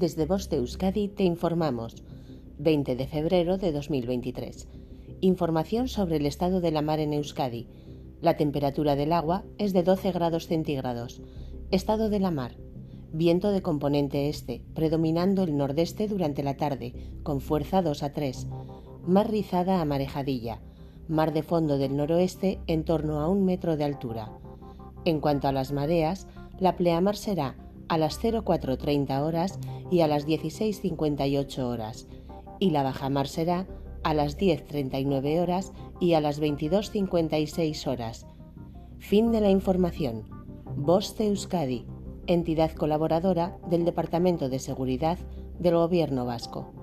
Desde Voz de Euskadi te informamos. 20 de febrero de 2023. Información sobre el estado de la mar en Euskadi. La temperatura del agua es de 12 grados centígrados. Estado de la mar. Viento de componente este, predominando el nordeste durante la tarde, con fuerza 2 a 3. Mar rizada a marejadilla. Mar de fondo del noroeste en torno a un metro de altura. En cuanto a las mareas, la pleamar será a las 04.30 horas y a las 16.58 horas, y la bajamar será a las 10.39 horas y a las 22.56 horas. Fin de la información. Voz de Euskadi, entidad colaboradora del Departamento de Seguridad del Gobierno Vasco.